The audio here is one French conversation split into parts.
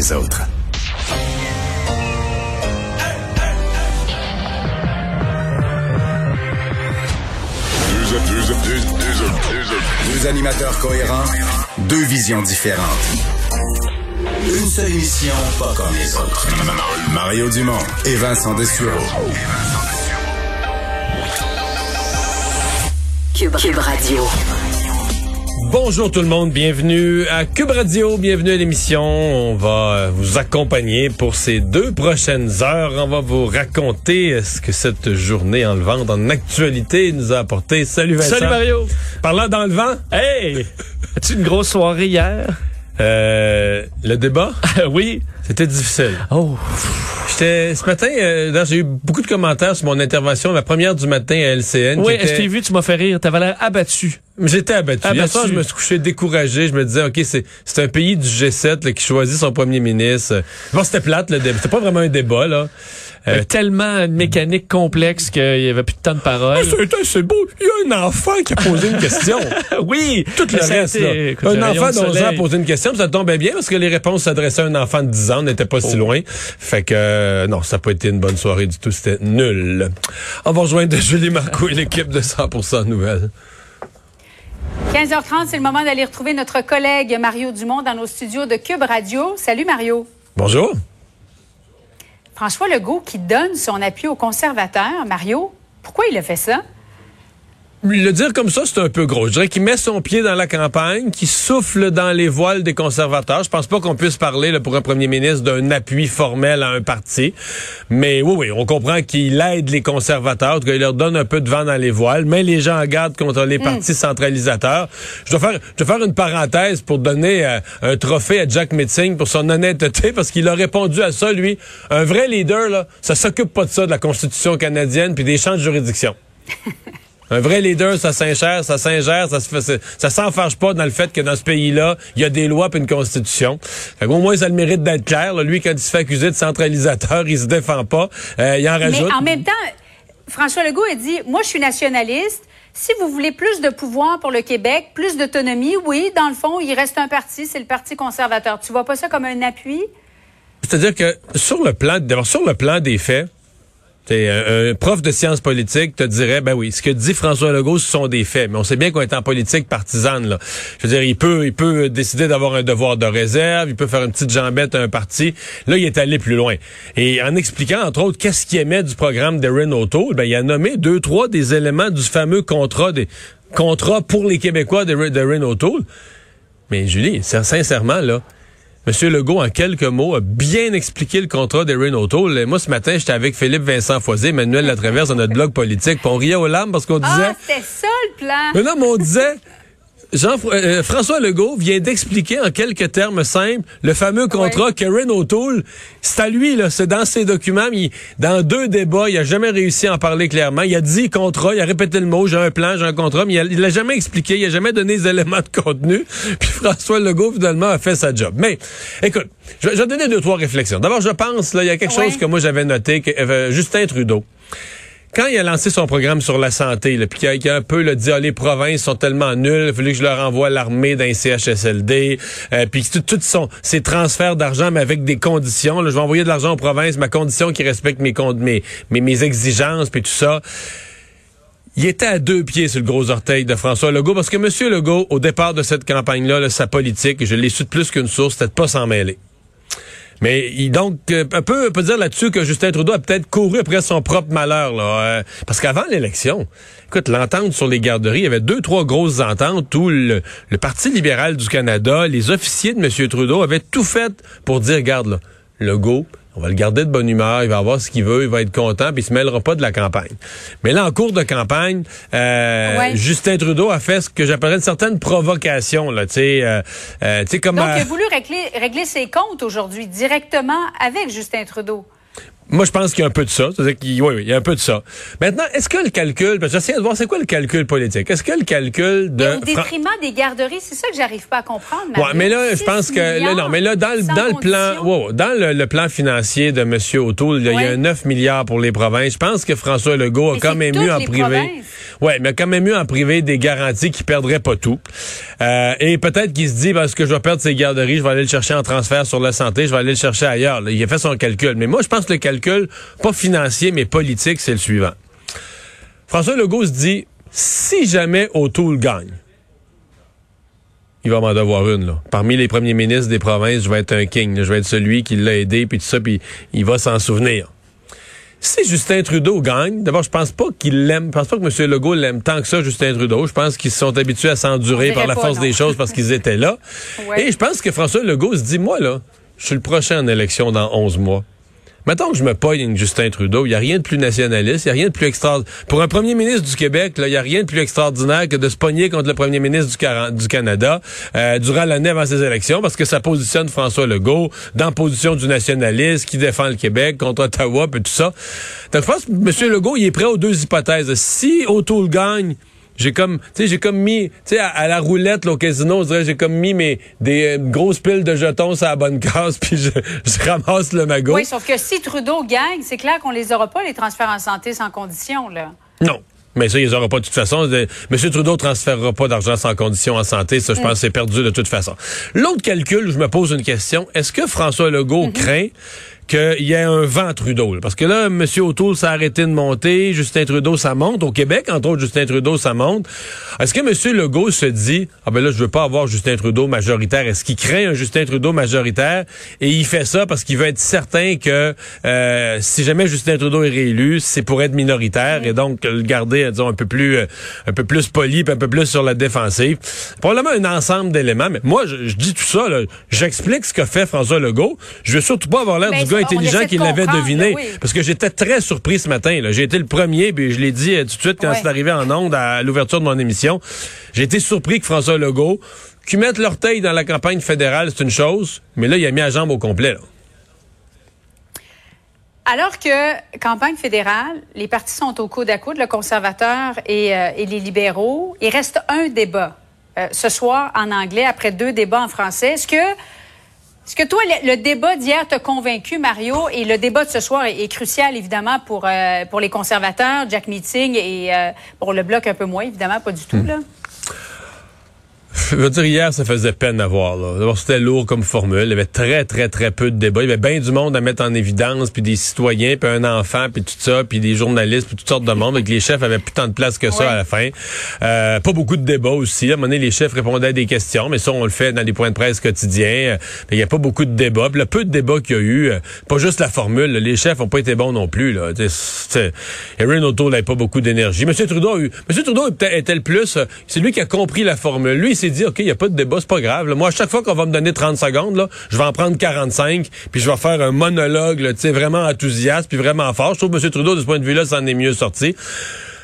les autres. Deux animateurs cohérents, deux visions différentes. Une seule émission, pas comme les autres. Mario Dumont et Vincent Dessureau. Cube, Cube Radio. Bonjour tout le monde, bienvenue à Cube Radio, bienvenue à l'émission. On va euh, vous accompagner pour ces deux prochaines heures. On va vous raconter euh, ce que cette journée en levant en actualité nous a apporté. Salut Vincent. Salut Mario. Parlant dans le vent. Hey! As-tu une grosse soirée hier? Euh, le débat? oui. C'était difficile. Oh. J'étais ce matin, euh, j'ai eu beaucoup de commentaires sur mon intervention, la première du matin à LCN. Oui, était- je t'ai vu, tu m'as fait rire. T'avais l'air abattu. J'étais abattu. Hier Abattu. soir, je me suis couché découragé. Je me disais, OK, c'est c'est un pays du G7 là, qui choisit son premier ministre. Bon, c'était plate, le débat. C'était pas vraiment un débat, là. Euh, Euh, tellement une mécanique complexe qu'il y avait plus de temps de parole. Ah, c'est- c'est beau. Il y a un enfant qui a posé une question. oui. Tout le reste, été- là. écoute, Un enfant de d'11 ans a posé une question, ça tombait bien parce que les réponses s'adressaient à un enfant de 10 ans, n'étaient pas Oh. si loin. Fait que, euh, non, ça n'a pas été une bonne soirée du tout. C'était nul. On va rejoindre Julie Marco et l'équipe de 100% Nouvelles. 15h30, c'est le moment d'aller retrouver notre collègue Mario Dumont dans nos studios de Cube Radio. Salut Mario. Bonjour. François Legault qui donne son appui aux conservateurs. Mario, pourquoi il a fait ça? Le dire comme ça, c'est un peu gros. Je dirais qu'il met son pied dans la campagne, qu'il souffle dans les voiles des conservateurs. Je pense pas qu'on puisse parler là, pour un premier ministre d'un appui formel à un parti. Mais oui, oui, on comprend qu'il aide les conservateurs, en tout cas, il leur donne un peu de vent dans les voiles, mais les gens en garde contre les partis centralisateurs. Je dois faire, je dois faire une parenthèse pour donner euh, un trophée à Jack Metzing pour son honnêteté, parce qu'il a répondu à ça, lui. Un vrai leader, là, ça s'occupe pas de ça, de la Constitution canadienne, puis des champs de juridiction. Un vrai leader, ça s'ingère, ça s'ingère, ça se ça s'enfarge pas dans le fait que dans ce pays-là, il y a des lois puis une constitution. Fait au moins, ça a le mérite d'être clair. là. Lui, quand il se fait accuser de centralisateur, il se défend pas. Euh, il en rajoute. Mais en même temps, François Legault a dit, moi je suis nationaliste. Si vous voulez plus de pouvoir pour le Québec, plus d'autonomie, oui, dans le fond, il reste un parti, c'est le Parti conservateur. Tu vois pas ça comme un appui? C'est-à-dire que sur le plan, d'abord sur le plan des faits, t'sais, un, prof de sciences politiques te dirait, ben oui, ce que dit François Legault, ce sont des faits. Mais on sait bien qu'on est en politique partisane. Là. Je veux dire, il peut, il peut décider d'avoir un devoir de réserve, il peut faire une petite jambette à un parti. Là, il est allé plus loin. Et en expliquant, entre autres, qu'est-ce qu'il aimait du programme d'Erin O'Toole, ben, il a nommé deux, trois des éléments du fameux contrat des contrats pour les Québécois d'Erin O'Toole. Mais Julie, sin- sincèrement, là, Monsieur Legault, en quelques mots, a bien expliqué le contrat d'Erin O'Toole. Moi, ce matin, j'étais avec Philippe Vincent Foisé, Emmanuel Latraverse, dans notre blog politique, puis on riait aux larmes parce qu'on disait... Ah, c'était ça le plan! Mais non, mais on disait... Jean, euh, François Legault vient d'expliquer en quelques termes simples le fameux contrat qu'Erin O'Toole, c'est à lui, là, c'est dans ses documents. il- dans deux débats, il a jamais réussi à en parler clairement. Il a dit contrat, il a répété le mot, j'ai un plan, j'ai un contrat, mais il l'a jamais expliqué, il a jamais donné les éléments de contenu. Puis François Legault, finalement, a fait sa job. Mais, écoute, je, je vais donner deux, trois réflexions. D'abord, je pense, là, il y a quelque Ouais. chose que moi j'avais noté, que euh, Justin Trudeau, quand il a lancé son programme sur la santé, là, puis qu'il a, qu'il a un peu là, dit ah, les provinces sont tellement nulles, il fallait que je leur envoie l'armée d'un CHSLD, euh, puis tout, tout son, ces transferts d'argent, mais avec des conditions. Là, je vais envoyer de l'argent aux provinces, ma condition qui respecte mes, con- mes, mes, mes exigences, puis tout ça. Il était à deux pieds sur le gros orteil de François Legault, parce que M. Legault, au départ de cette campagne-là, là, sa politique, je l'ai su de plus qu'une source, c'était de pas s'en mêler. Mais donc, euh, un peu, on peut dire là-dessus que Justin Trudeau a peut-être couru après son propre malheur. Là, euh, parce qu'avant l'élection, écoute, l'entente sur les garderies, il y avait deux, trois grosses ententes où le, le Parti libéral du Canada, les officiers de M. Trudeau avaient tout fait pour dire, regarde, là, Legault, on va le garder de bonne humeur, il va avoir ce qu'il veut, il va être content, puis il se mêlera pas de la campagne. Mais là, en cours de campagne, euh, Ouais. Justin Trudeau a fait ce que j'appellerais une certaine provocation, là, tu sais, euh, euh, tu sais, comme... Donc, euh, il a voulu régler, régler ses comptes aujourd'hui directement avec Justin Trudeau. Moi, je pense qu'il y a un peu de ça. C'est-à-dire qu'il, oui, oui, il y a un peu de ça. Maintenant, est-ce que le calcul, parce que j'essaie de voir c'est quoi le calcul politique? Est-ce que le calcul de. Mais au détriment des garderies, c'est ça que j'arrive pas à comprendre. Ouais, mais là, je pense que, là, non, mais là, dans, le- dans le plan, wow, dans le, le plan financier de M. O'Toole, là, il y a Ouais. 9 milliards pour les provinces. Je pense que François Legault a Mais quand c'est même eu en privé. Ouais, mais a quand même eu en privé des garanties qui perdraient pas tout. Euh, et peut-être qu'il se dit, parce que je vais perdre ces garderies, je vais aller le chercher en transfert sur la santé, je vais aller le chercher ailleurs. Là, il a fait son calcul. Mais moi, je pense que le calcul, pas financier, mais politique, c'est le suivant. François Legault se dit, si jamais O'Toole gagne, il va m'en devoir une. Là. Parmi les premiers ministres des provinces, je vais être un king. là. Je vais être celui qui l'a aidé, puis tout ça, puis il va s'en souvenir. Si Justin Trudeau gagne, d'abord, je pense pas qu'il l'aime. Je pense pas que M. Legault l'aime tant que ça, Justin Trudeau. Je pense qu'ils se sont habitués à s'endurer par la pas, force non. des choses parce qu'ils étaient là. Ouais. Et je pense que François Legault se dit, moi, là, je suis le prochain en élection dans 11 mois. Mettons que je me pogne Justin Trudeau, il n'y a rien de plus nationaliste, il n'y a rien de plus extraordinaire. Pour un premier ministre du Québec, il n'y a rien de plus extraordinaire que de se pogner contre le premier ministre du Canada euh, durant l'année avant ses élections, parce que ça positionne François Legault dans la position du nationaliste qui défend le Québec contre Ottawa, puis tout ça. Donc je pense que M. Legault, il est prêt aux deux hypothèses. Si O'Toole gagne, j'ai comme, tu sais, j'ai comme mis, tu sais, à, à la roulette là, au casino, on dirait, j'ai comme mis mes des euh, grosses piles de jetons sur la bonne case, puis je, je ramasse le magot. Oui, sauf que si Trudeau gagne, c'est clair qu'on les aura pas, les transferts en santé sans condition, là. Non. Mais ça, ils n'auront pas de toute façon. M. Trudeau transférera pas d'argent sans condition en santé. Ça, je pense que c'est perdu de toute façon. L'autre calcul, je me pose une question. Est-ce que François Legault craint qu'il y ait un vent Trudeau? là? Parce que là, M. O'Toole s'est arrêté de monter. Justin Trudeau, ça monte. Au Québec, entre autres, Justin Trudeau, ça monte. Est-ce que M. Legault se dit, ah ben là, je veux pas avoir Justin Trudeau majoritaire. Est-ce qu'il craint un Justin Trudeau majoritaire? Et il fait ça parce qu'il veut être certain que euh, si jamais Justin Trudeau est réélu, c'est pour être minoritaire et donc le garder, disons, un peu plus euh, un peu plus poli, puis un peu plus sur la défensive. Probablement un ensemble d'éléments. Mais moi, je, je dis tout ça, j'explique ce qu'a fait François Legault. Je veux surtout pas avoir l'air Ben, du gars intelligent essaie de qui l'avait deviné. oui. Parce que j'étais très surpris ce matin. J'ai été le premier, puis je l'ai dit euh, tout de suite quand Ouais. c'est arrivé en ondes à l'ouverture de mon émission. J'ai été surpris que François Legault, qui mette l'orteil dans la campagne fédérale, c'est une chose, mais là, il a mis à jambe au complet. là. Alors que campagne fédérale, les partis sont au coude à coude, le conservateur et, euh, et les libéraux. Il reste un débat euh, ce soir en anglais après deux débats en français. Est-ce que, est-ce que toi, le, le débat d'hier t'a convaincu, Mario, et le débat de ce soir est, est crucial, évidemment, pour, euh, pour les conservateurs, Jack Meeting, et euh, pour le bloc un peu moins, évidemment, pas du tout, là. Je veux dire, hier, ça faisait peine à voir. là. D'abord, c'était lourd comme formule. Il y avait très, très, très peu de débats. Il y avait bien du monde à mettre en évidence, puis des citoyens, puis un enfant, puis tout ça, puis des journalistes, puis toutes sortes de monde. Donc, les chefs avaient plus tant de place que ça Ouais. à la fin. Euh, pas beaucoup de débats aussi. À un moment donné, les chefs répondaient à des questions, mais ça, on le fait dans les points de presse quotidiens. Il n'y a pas beaucoup de débats. Puis le peu de débats qu'il y a eu, euh, pas juste la formule, les chefs ont pas été bons non plus. Là. Tu sais, c'est- Erin O'Toole n'avait pas beaucoup d'énergie. M. Trudeau a eu... M. Trudeau était, était le plus... euh, C'est lui qui a compris la formule. Lui, il s'est dit, OK, il n'y a pas de débat, c'est pas grave. Moi, à chaque fois qu'on va me donner 30 secondes, je vais en prendre 45, puis je vais faire un monologue tu vraiment enthousiaste, puis vraiment fort. Je trouve que M. Trudeau, de ce point de vue-là, s'en est mieux sorti.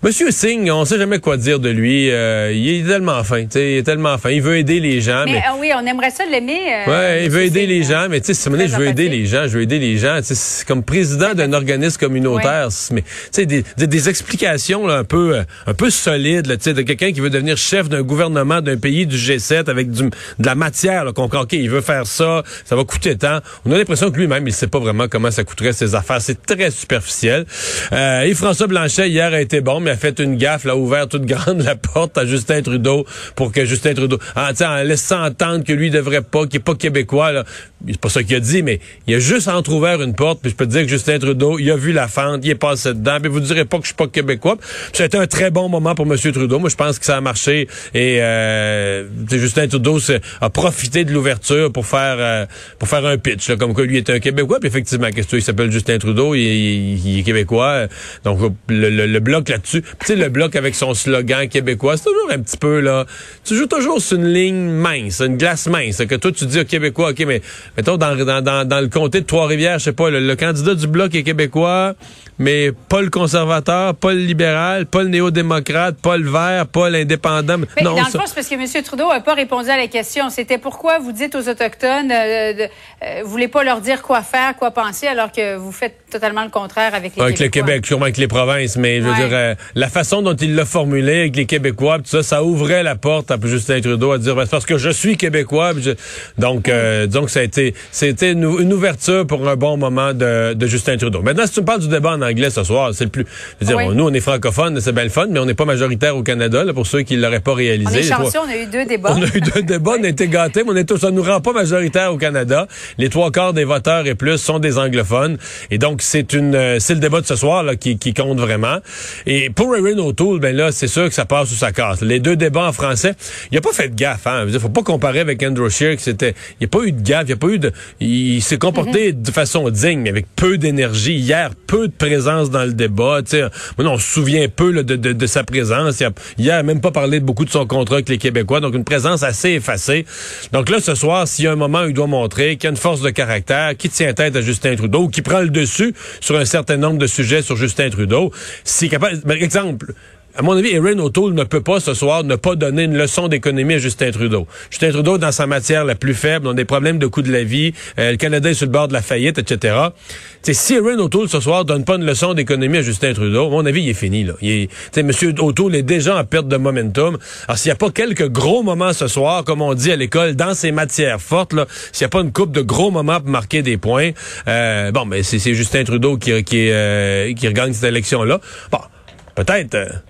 Monsieur Singh, on sait jamais quoi dire de lui. Euh, il est tellement fin, tu sais, il est tellement fin. Il veut aider les gens, mais... Mais ah oui, on aimerait ça l'aimer. euh, Ouais, il veut aider les gens, mais tu sais, si je veux aider les gens, je veux aider les gens. Tu sais, c'est comme président d'un organisme communautaire, mais tu sais, des, des, des explications là, un peu, euh, un peu solides, tu sais, de quelqu'un qui veut devenir chef d'un gouvernement d'un pays du G7 avec du, de la matière, qu'on ok, il veut faire ça, ça va coûter tant. On a l'impression que lui-même, il sait pas vraiment comment ça coûterait ses affaires. C'est très superficiel. Euh, et François Blanchet hier a été bon, mais a fait une gaffe, là, a ouvert toute grande la porte à Justin Trudeau pour que Justin Trudeau, en, sais, en laissant entendre que lui devrait pas, qu'il est pas québécois, là. C'est pas ça qu'il a dit, mais il a juste entrouvert une porte, puis je peux te dire que Justin Trudeau, il a vu la fente, il est passé dedans, puis vous direz pas que je suis pas québécois. Puis Ça a été un très bon moment pour M. Trudeau. Moi, je pense que ça a marché et euh, Justin Trudeau a profité de l'ouverture pour faire euh, pour faire un pitch, là, comme quoi lui est un Québécois. Puis effectivement, qu'est-ce que tu veux, il s'appelle Justin Trudeau, il, il- est québécois. Donc le, le- le bloc là-dessus, tu sais, le bloc avec son slogan québécois, c'est toujours un petit peu là. Tu joues toujours sur une ligne mince, une glace mince. Que toi tu dis au Québécois, ok, mais mettons, dans, dans, dans, dans le comté de Trois-Rivières, je sais pas, le, le candidat du Bloc est québécois, mais pas le conservateur, pas le libéral, pas le néo-démocrate, pas le vert, pas l'indépendant. Mais non, dans le fond, c'est parce que M. Trudeau n'a pas répondu à la question. C'était pourquoi vous dites aux Autochtones, euh, de, euh, vous voulez pas leur dire quoi faire, quoi penser, alors que vous faites totalement le contraire avec les avec le. Québec, sûrement avec les provinces, mais je veux Ouais. dire, euh, la façon dont il l'a formulé avec les Québécois, tout ça, ça ouvrait la porte à Justin Trudeau à dire, ben, parce que je suis Québécois. je- Donc, euh, donc ça a été, c'était une, une ouverture pour un bon moment de, de Justin Trudeau. Maintenant, si tu me parles du débat en anglais ce soir, c'est le plus, je veux dire, Oui. nous, on est francophones, c'est bien le fun, mais on n'est pas majoritaire au Canada, là, pour ceux qui l'auraient pas réalisé. On est trois- chanceux, on a eu deux débats. on a eu deux débats, on a été gâtés, mais on est tous, ça nous rend pas majoritaire au Canada. Les trois quarts des voteurs et plus sont des anglophones. Et donc, c'est une, euh, c'est le débat de ce soir, là, qui, qui compte vraiment. Et pour Erin O'Toole, ben là, c'est sûr que ça passe ou ça casse. Les deux débats en français, il a pas fait de gaffe, hein. Je veux dire, faut pas comparer avec Andrew Scheer, que c'était, il n'y a pas eu de gaffe, il n'y a pas il s'est comporté de façon digne, avec peu d'énergie. Hier, peu de présence dans le débat. Moi, on se souvient peu, là, de, de, de sa présence. Il a, hier, il a même pas parlé de beaucoup de son contrat avec les Québécois, donc une présence assez effacée. Donc là, ce soir, s'il y a un moment où il doit montrer qu'il y a une force de caractère, qui tient tête à Justin Trudeau, qui prend le dessus sur un certain nombre de sujets sur Justin Trudeau, s'il est capable, par exemple, à mon avis, Erin O'Toole ne peut pas ce soir ne pas donner une leçon d'économie à Justin Trudeau. Justin Trudeau, dans sa matière la plus faible, on des problèmes de coût de la vie, euh, le Canada est sur le bord de la faillite, etc. T'sais, si Erin O'Toole ce soir donne pas une leçon d'économie à Justin Trudeau, à mon avis, il est fini. Là. Il est, Monsieur O'Toole est déjà en perte de momentum. Alors s'il n'y a pas quelques gros moments ce soir, comme on dit à l'école, dans ses matières fortes, s'il n'y a pas une coupe de gros moments pour marquer des points, euh, bon, mais c'est c'est Justin Trudeau qui, qui, euh, qui regagne cette élection-là. Bon, peut-être.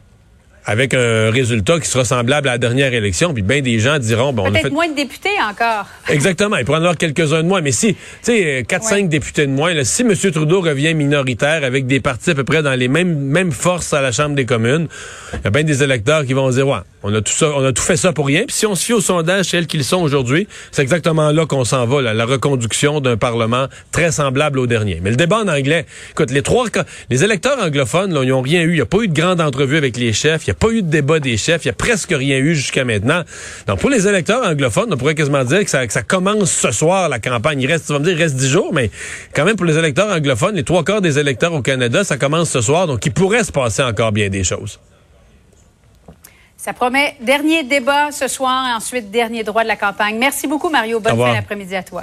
Euh, avec un résultat qui sera semblable à la dernière élection, puis bien des gens diront, bon, Peut-être fait... moins de députés encore. Exactement, il pourrait en avoir quelques-uns de moins, mais si, tu sais, 4-5 Ouais. députés de moins, là, si M. Trudeau revient minoritaire avec des partis à peu près dans les mêmes, mêmes forces à la Chambre des communes, il y a bien des électeurs qui vont dire, ouais, on a tout ça, on a tout fait ça pour rien, puis si on se fie au sondage tels qu'ils sont aujourd'hui, c'est exactement là qu'on s'en va, là, la reconduction d'un Parlement très semblable au dernier. Mais le débat en anglais, écoute, les trois, les électeurs anglophones, là, ils n'ont rien eu, il n'y a pas eu de grande entrevue avec les chefs, il n'y a pas eu de débat des chefs, il n'y a presque rien eu jusqu'à maintenant. Donc, pour les électeurs anglophones, on pourrait quasiment dire que ça, que ça commence ce soir, la campagne. Il reste, tu vas me dire, il reste dix jours, mais quand même, pour les électeurs anglophones, les trois quarts des électeurs au Canada, ça commence ce soir, donc il pourrait se passer encore bien des choses. Ça promet dernier débat ce soir et ensuite dernier droit de la campagne. Merci beaucoup, Mario. Bonne fin d'après-midi à toi.